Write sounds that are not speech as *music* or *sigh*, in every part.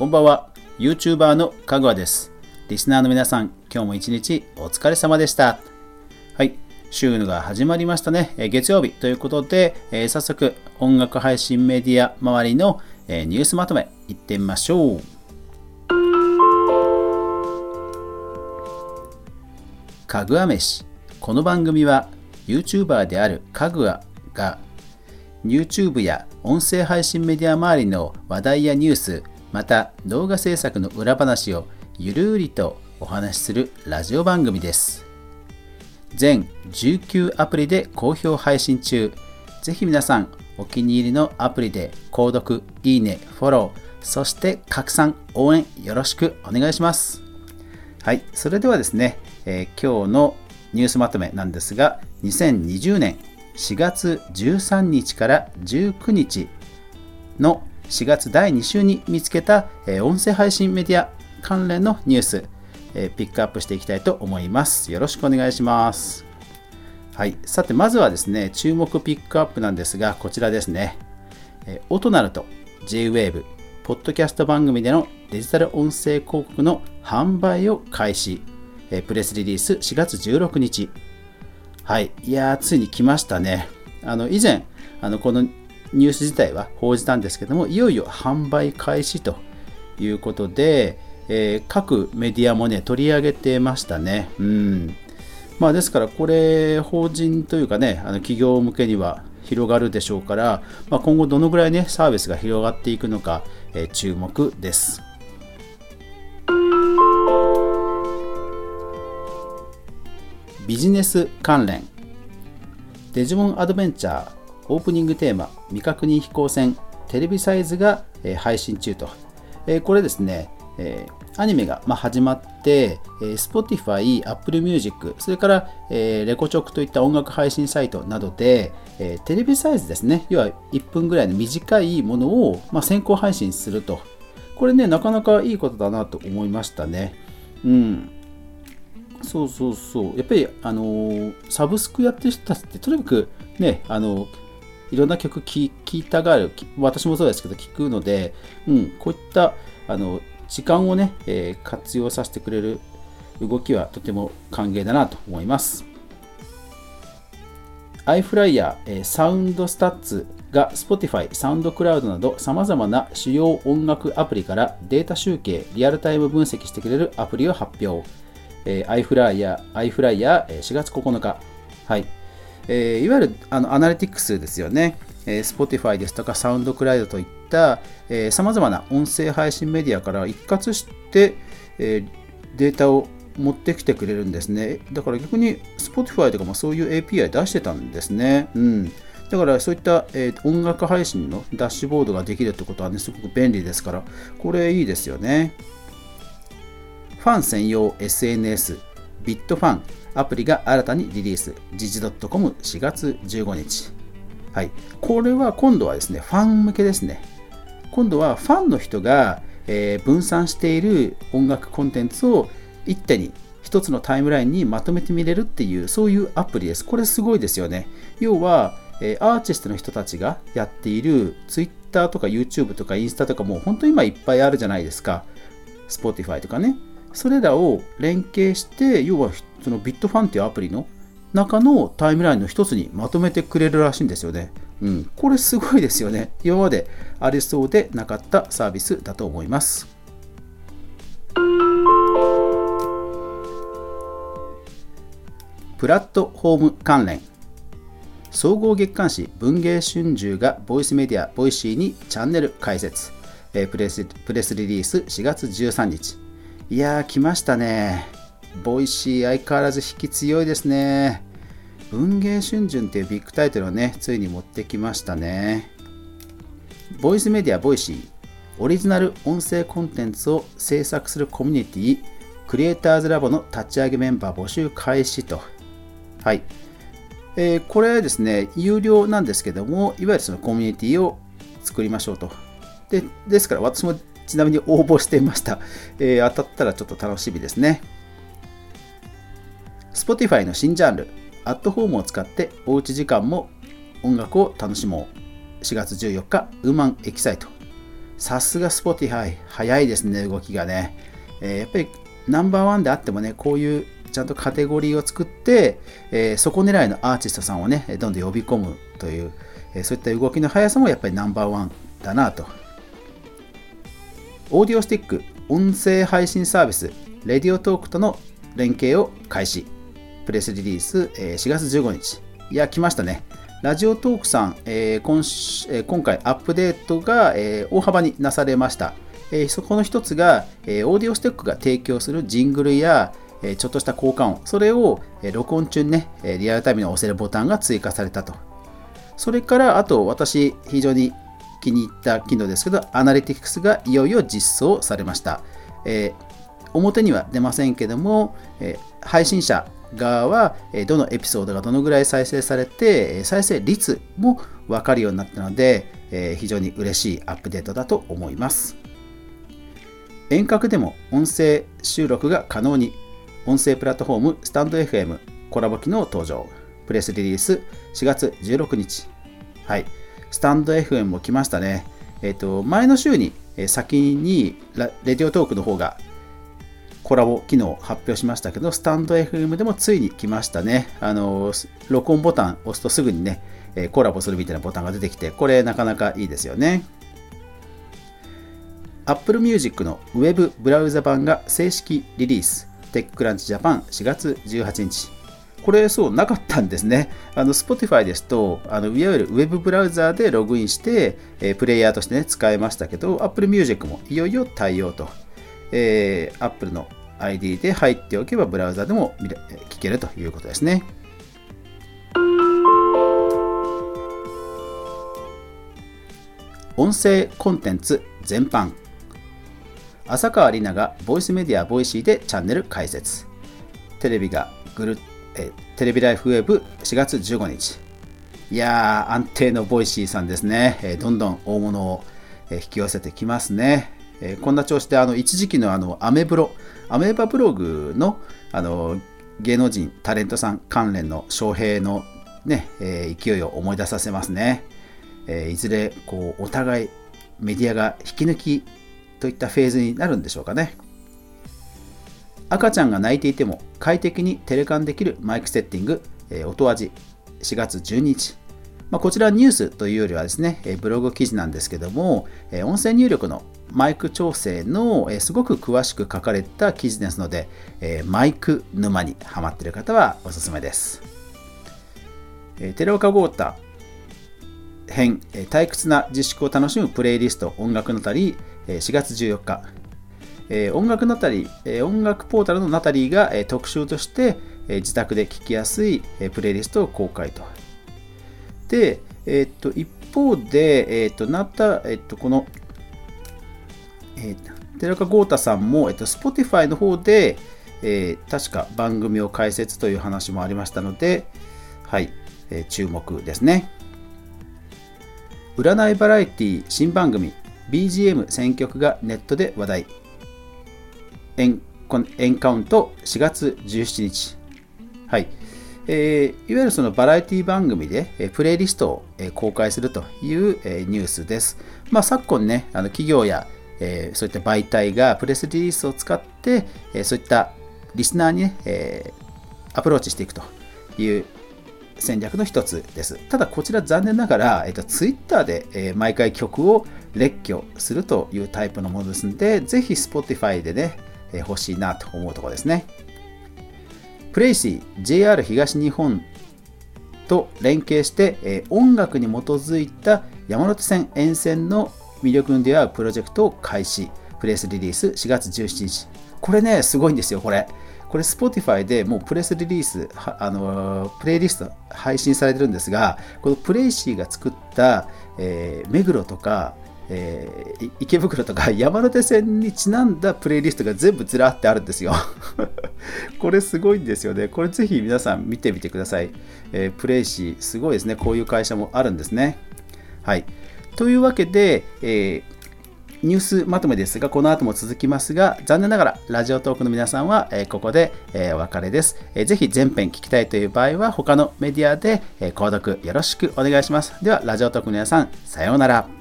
こんばんは。YouTuber のかぐわです。リスナーの皆さん今日も一日お疲れ様でした。はい。週が始まりましたね、え月曜日。ということで、えー早速音楽配信メディア周りの、えーニュースまとめいってみましょう。かぐわ飯。この番組は YouTuber であるかぐわが YouTube や音声配信メディア周りの話題やニュースまた動画制作の裏話をゆるりとお話しするラジオ番組です。全19アプリで好評配信中。ぜひ皆さんお気に入りのアプリで購読いいねフォローそして拡散応援よろしくお願いします。はい、それではですね、えー今日のニュースまとめなんですが、2020年4月13日から19日の4月第2週に見つけた、音声配信メディア関連のニュース、ピックアップしていきたいと思います。よろしくお願いします。はい、さてまずはですね、注目ピックアップなんですが、こちらですね。え音なると JWAVE、ポッドキャスト番組でのデジタル音声広告の販売を開始。えプレスリリース4月16日。はい。いやー、ついに来ましたね。あの、以前、あの、このニュース自体は報じたんですけども、いよいよ販売開始ということで、えー各メディアもね、取り上げてましたね。うん。まあ、ですから、これ、法人というかね、あの企業向けには広がるでしょうから、まあ、今後どのぐらいね、サービスが広がっていくのか、えー注目です。ビジネス関連デジモンアドベンチャーオープニングテーマ未確認飛行船テレビサイズが、え配信中と、えこれですね、えアニメが、ま、始まって、え Spotify、Apple Music、それから、えレコチョクといった音楽配信サイトなどで、えテレビサイズですね、要は1分ぐらいの短いものを、ま、先行配信すると。これね、なかなかいいことだなと思いましたね。うん。そうそうそう。やっぱり、あのーサブスクやってる人たちって、とにかくね、あのいろんな曲聴きたがる、私もそうですけど、聴くので、うん、こういった、あの、時間をね、えー活用させてくれる動きはとても歓迎だなと思います。iFlyer、えーサウンドスタッツが Spotify、サウンドクラウドなど様々な主要音楽アプリからデータ集計、リアルタイム分析してくれるアプリを発表。えー、iFlyer、iFlyer、えー4月9日。はい。えーいわゆるあのアナリティクスですよね。えー Spotify ですとかサウンドクラウドといったさまざまな音声配信メディアから一括して、えーデータを持ってきてくれるんですね。だから逆に Spotify とかもそういう API 出してたんですね。うん。だからそういった、えー音楽配信のダッシュボードができるってことはね、すごく便利ですから、これいいですよね。ファン専用 SNS ビットファンアプリが新たにリリース。時事 .com4 月15日。はい。これは今度はですねファン向けですね。今度はファンの人が、えー分散している音楽コンテンツを一手に一つのタイムラインにまとめて見れるっていうそういうアプリです。これすごいですよね。要は、えーアーティストの人たちがやっている Twitter とか YouTube とかインスタとかも本当に今いっぱいあるじゃないですか。Spotify とかね。それらを連携して要はその Bitfan っていうアプリの中のタイムラインの一つにまとめてくれるらしいんですよね。うん、これすごいですよね。今までありそうでなかったサービスだと思います。プラットフォーム関連総合月刊誌文藝春秋がボイスメディア Voicy にチャンネル開設、プレスプレスリリース4月13日いやー来ましたね。 Voicy 相変わらず引き強いですね。文藝春秋っていうビッグタイトルをねついに持ってきましたね。ボイスメディア Voicy オリジナル音声コンテンツを制作するコミュニティクリエイターズラボの立ち上げメンバー募集開始と。はい。えーこれですね、有料なんですけども、いわゆるそのコミュニティを作りましょうと。でですから、私もちなみに応募していました。えー当たったらちょっと楽しみですね。Spotify の新ジャンル、アットホームを使っておうち時間も音楽を楽しもう。4月14日、ウーマンエキサイト。さすが Spotify、早いですね、動きがね。えー、やっぱりナンバーワンであってもね、こういうちゃんとカテゴリーを作って、えー、そこ狙いのアーティストさんをね、どんどん呼び込むという、えー、そういった動きの速さもやっぱりナンバーワンだなと。オーディオスティック、音声配信サービス、レディオトークとの連携を開始。プレスリリース、えー、4月15日。いや、来ましたね。ラジオトークさん、えー、今えー、今回アップデートが、えー、大幅になされました。えそこの一つが、えオーディオスティックが提供するジングルや、えちょっとした効果音、それを、え録音中にね、リアルタイムに押せるボタンが追加されたと。それから、あと私、非常に気に入った機能ですけど、アナリティクスがいよいよ実装されました。え表には出ませんけども、え配信者側はどのエピソードがどのぐらい再生されて再生率も分かるようになったのでえ非常に嬉しいアップデートだと思います。遠隔でも音声収録が可能に音声プラットフォームスタンド FM コラボ機能登場。プレスリリース4月16日。はい。スタンド FM も来ましたねえっ、と前の週に先にレディオトークの方がコラボ機能発表しましたけど、スタンド FM でもついに来ましたね。あの、録音ボタン押すとすぐにね、コラボするみたいなボタンが出てきて、これなかなかいいですよね。Apple Music の Web ブラウザ版が正式リリース。テッククランチジャパン4月18日。これそうなかったんですね。あの Spotify ですと、あのいわゆる Web ブラウザーでログインして、えー、プレイヤーとしてね、使えましたけど、Apple Music もいよいよ対応と。えー、Apple の ID で入っておけばブラウザでも聞けるということですね。音声コンテンツ全般浅川梨奈がボイスメディア Voicy でチャンネル開設テレビがぐるえテレビライフウェブ4月15日いやー安定の Voicy さんですね、えどんどん大物をえ引き寄せてきますね、えこんな調子であの一時期のあのアメブロアメーバブログのあの芸能人、タレントさん関連の招聘の、ねえ、勢いを思い出させますね。え、いずれこうお互いメディアが引き抜きといったフェーズになるんでしょうかね。赤ちゃんが泣いていても快適にテレカンできるマイクセッティング、えー、音味4月12日。まあ、こちらニュースというよりはですね、えブログ記事なんですけども、え音声入力のマイク調整の、えすごく詳しく書かれた記事ですので、えマイク沼にハマっている方はおすすめです。え寺岡豪太編、え退屈な自粛を楽しむプレイリスト音楽のたり、え4月14日、え音楽のたり、え音楽ポータルのナタリーが、え特集として、え自宅で聴きやすい、えプレイリストを公開と。で、えっと一方で、えっとなたえっとこのえー、寺岡豪太さんも、えっと、Spotify の方で、えー、確か番組を開設という話もありましたので、はい、えー、注目ですね。占いバラエティ新番組 BGM 選曲がネットで話題。エンエンカウント4月17日。はい。えー、いわゆるそのバラエティ番組で、えー、プレイリストを、えー、公開するという、えニュースです。まあ、昨今ね、あの企業やえー、そういった媒体がプレスリリースを使って、えー、そういったリスナーにね、え、アプローチしていくという戦略の一つです。ただこちら残念ながら、えーと、Twitter で、えー、毎回曲を列挙するというタイプのものですので、ぜひ Spotify でね、欲しいなと思うところですね。プレイシー JR 東日本と連携して、え、音楽に基づいた山手線沿線の魅力に出会うプロジェクトを開始。プレスリリース4月17日。これね、すごいんですよ、これ。これ Spotify でもうプレスリリース、あのプレイリスト配信されてるんですが、このプレイシーが作った、えー、目黒とか、えー、池袋とか *laughs* 山手線にちなんだプレイリストが全部ずらってあるんですよ *laughs* これすごいんですよね。これぜひ皆さん見てみてください。えー、プレイシー、すごいですね。こういう会社もあるんですね。はい。というわけで、えー、ニュースまとめですが、この後も続きますが、残念ながらラジオトークの皆さんは、え、ここで、え、お別れです、えー。ぜひ全編聞きたいという場合は、他のメディアで、え、購読よろしくお願いします。では、ラジオトークの皆さん、さようなら。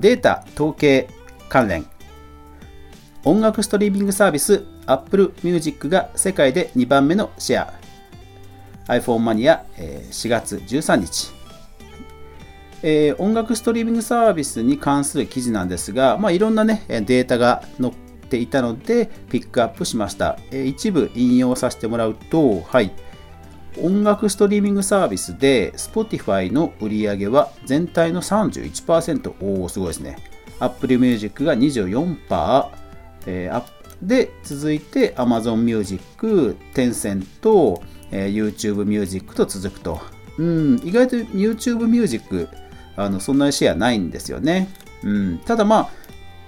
データ統計関連。音楽ストリーミングサービス Apple Music が世界で2番目のシェア。iPhone マニア4月13日。えー、音楽ストリーミングサービスに関する記事なんですが、まあ、いろんな、ね、データが載っていたのでピックアップしました、えー、一部引用させてもらうと、はい、音楽ストリーミングサービスで Spotify の売り上げは全体の31%おおすごいですね。Apple Music が24%、えー、で続いて Amazon Music、Tencent、えー、YouTube Music と続くと。うん意外と YouTube Music あのそんなにシェアないんですよね。うん、ただまあ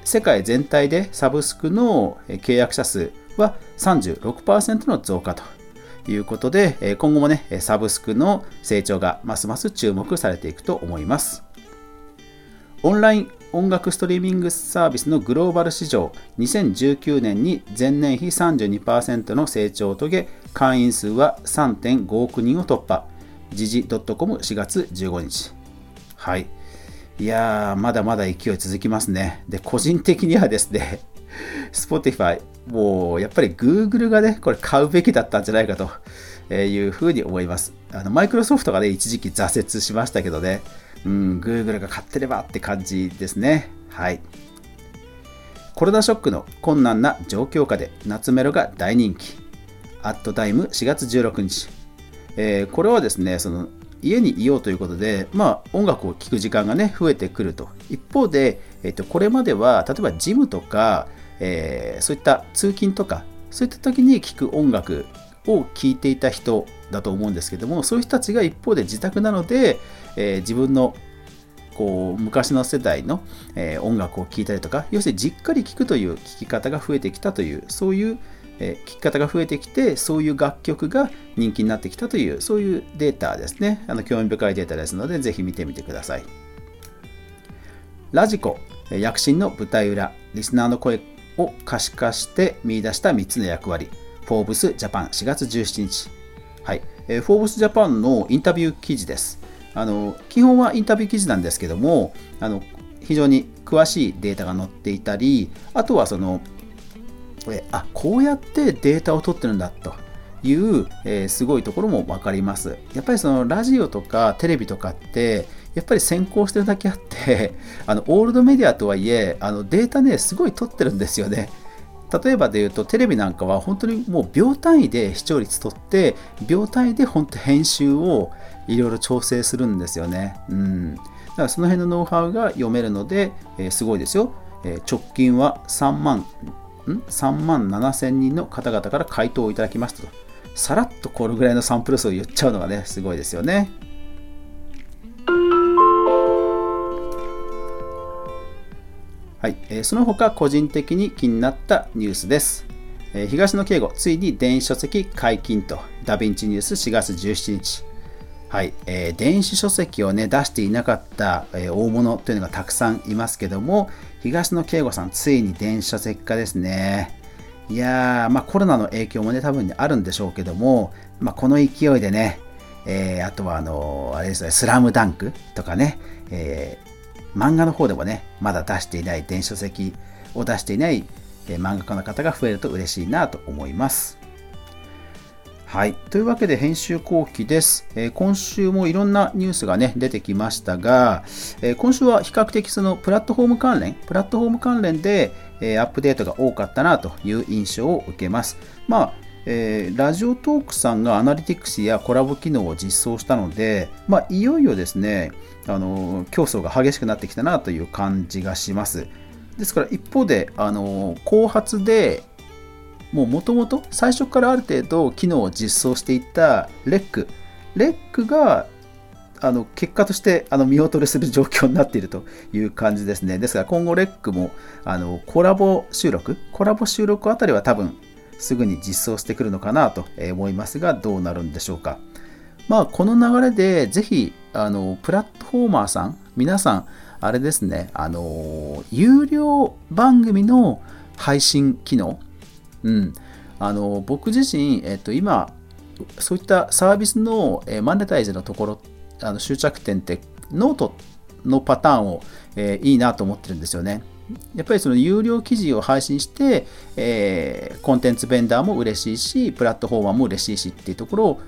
世界全体でサブスクの契約者数は36%の増加と。いうことで今後もねサブスクの成長がますます注目されていくと思います。オンライン音楽ストリーミングサービスのグローバル市場2019年に前年比32%の成長を遂げ会員数は3.5億人を突破時事 .com4 月15日はい。いやー、まだまだ勢い続きますね。で、個人的にはですね、*laughs* Spotify、もうやっぱり Google がね、これ買うべきだったんじゃないかというふうに思います。あの、マイクロソフトがね、一時期挫折しましたけどね、うん、Google が買ってればって感じですね。はい。コロナショックの困難な状況下で夏メロが大人気。アットタイム4月16日。えー、これはですね、その家にいようということで、まあ、音楽を聴く時間がね増えてくると一方で、えっと、これまでは例えばジムとか、えー、そういった通勤とかそういった時に聴く音楽を聴いていた人だと思うんですけどもそういう人たちが一方で自宅なので、えー、自分のこう昔の世代の、えー、音楽を聴いたりとか要するにじっくり聴くという聴き方が増えてきたというそういうえー、聴き方が増えてきてそういう楽曲が人気になってきたというそういうデータですね。あの興味深いデータですのでぜひ見てみてください。ラジコ躍進の舞台裏リスナーの声を可視化して見出した3つの役割。フォーブスジャパン4月17日。はい、えー、フォーブスジャパンのインタビュー記事です。あの基本はインタビュー記事なんですけどもあの非常に詳しいデータが載っていたりあとはそのえあこうやってデータを取ってるんだという、えー、すごいところも分かります。やっぱりそのラジオとかテレビとかってやっぱり先行してるだけあって *laughs* あのオールドメディアとはいえあのデータねすごい取ってるんですよね。例えばで言うとテレビなんかは本当にもう秒単位で視聴率取って秒単位で本当編集をいろいろ調整するんですよね。うん、だからその辺のノウハウが読めるので、えー、すごいですよ。えー、直近は3万3万7000人の方々から回答をいただきましたと。さらっとこれぐらいのサンプル数を言っちゃうのがね、すごいですよね。はい、えー、その他個人的に気になったニュースです。えー、東野圭吾、ついに電子書籍解禁と、ダヴィンチニュース4月17日。はい、えー、電子書籍をね、出していなかった、えー、大物というのがたくさんいますけども、東野圭吾さん、ついに電子書籍化ですね。いやー、まあ、コロナの影響もね、多分あるんでしょうけども、まあ、この勢いでね、えー、あとはあのー、あれですね、スラムダンクとかね、えー、漫画の方でもね、まだ出していない電子書籍を出していない、え漫画家の方が増えると嬉しいなと思います。はい。というわけで編集後期です、えー、今週もいろんなニュースがね、出てきましたが、えー、今週は比較的そのプラットフォーム関連、プラットフォーム関連で、えー、アップデートが多かったなという印象を受けます。まあ、えー、ラジオトークさんがアナリティクスやコラボ機能を実装したので、まあ、いよいよですね、あの競争が激しくなってきたなという感じがします。ですから一方で、あの後発でもうもともと最初からある程度機能を実装していたレックレックがあの結果としてあの見劣りする状況になっているという感じですね。ですから今後レックもあのコラボ収録、コラボ収録あたりは多分すぐに実装してくるのかなと思いますが、どうなるんでしょうか。まあ、この流れでぜひあのプラットフォーマーさん、皆さん、あれですね、あの有料番組の配信機能、うん、あの僕自身、えっと、今そういったサービスの、えマネタイズのところあの終着点ってノートのパターンを、えー、いいなと思ってるんですよね。やっぱりその有料記事を配信して、えー、コンテンツベンダーも嬉しいし、プラットフォーマーも嬉しいしっていうところを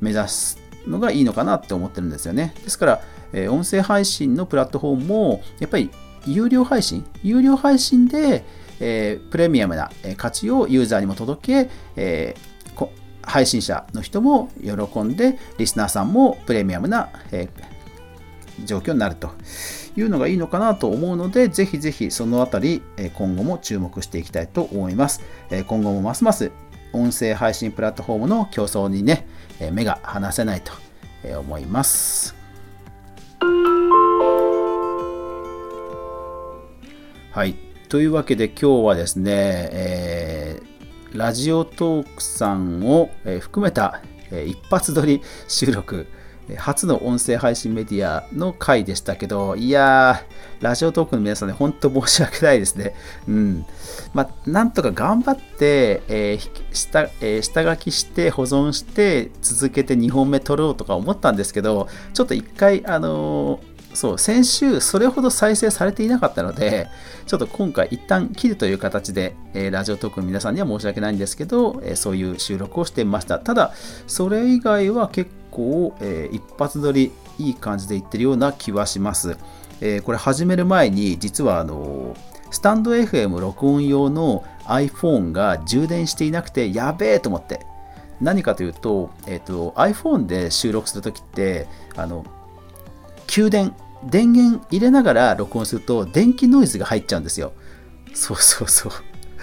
目指すのがいいのかなって思ってるんですよね。ですから、えー、音声配信のプラットフォームも、やっぱり有料配信、有料配信で、えー、プレミアムな価値をユーザーにも届け、えー、配信者の人も喜んで、リスナーさんもプレミアムな、えー、状況になるというのがいいのかなと思うので、ぜひぜひそのあたり、今後も注目していきたいと思います。今後もますます音声配信プラットフォームの競争にね、目が離せないと思います。はい。というわけで今日はですね、えー、ラジオトークさんを含めた一発撮り収録、初の音声配信メディアの回でしたけど、いやー、ラジオトークの皆さんね、本当申し訳ないですね。うん。まあ、なんとか頑張って、えー下えー、下書きして保存して続けて2本目撮ろうとか思ったんですけど、ちょっと一回、あのーそう、先週それほど再生されていなかったので、ちょっと今回一旦切るという形で、えー、ラジオトークの皆さんには申し訳ないんですけど、えー、そういう収録をしてみました。ただ、それ以外は結構、えー、一発撮りいい感じでいってるような気はします。えこれ始める前に、実はあのスタンド FM 録音用の iPhone が充電していなくて、やべえと思って。何かというと、えーと、iPhone で収録するときって、あの、給電、電源入れながら録音すると電気ノイズが入っちゃうんですよ。そうそうそう。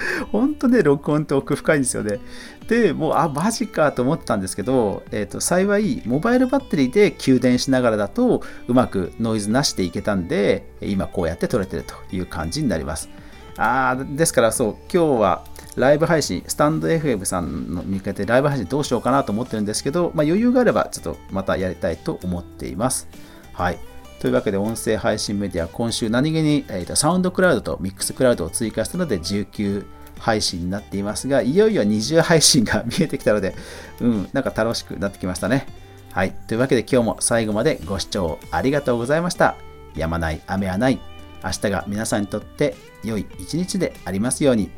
*laughs* 本当ね、録音って奥深いんですよね。で、もう、あ、マジかと思ったんですけど、えっ、ー、と、幸い、モバイルバッテリーで給電しながらだと、うまくノイズなしでいけたんで、今こうやって撮れてるという感じになります。あですからそう、今日はライブ配信、スタンド FM さんの見かけてライブ配信どうしようかなと思ってるんですけど、まあ、余裕があればちょっとまたやりたいと思っています。はい。というわけで音声配信メディア、今週何気に、えーと、サウンドクラウドとミックスクラウドを追加したので19配信になっていますが、いよいよ20配信が見えてきたので、うん、なんか楽しくなってきましたね。はい。というわけで今日も最後までご視聴ありがとうございました。やまない雨はない。明日が皆さんにとって良い一日でありますように。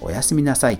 おやすみなさい。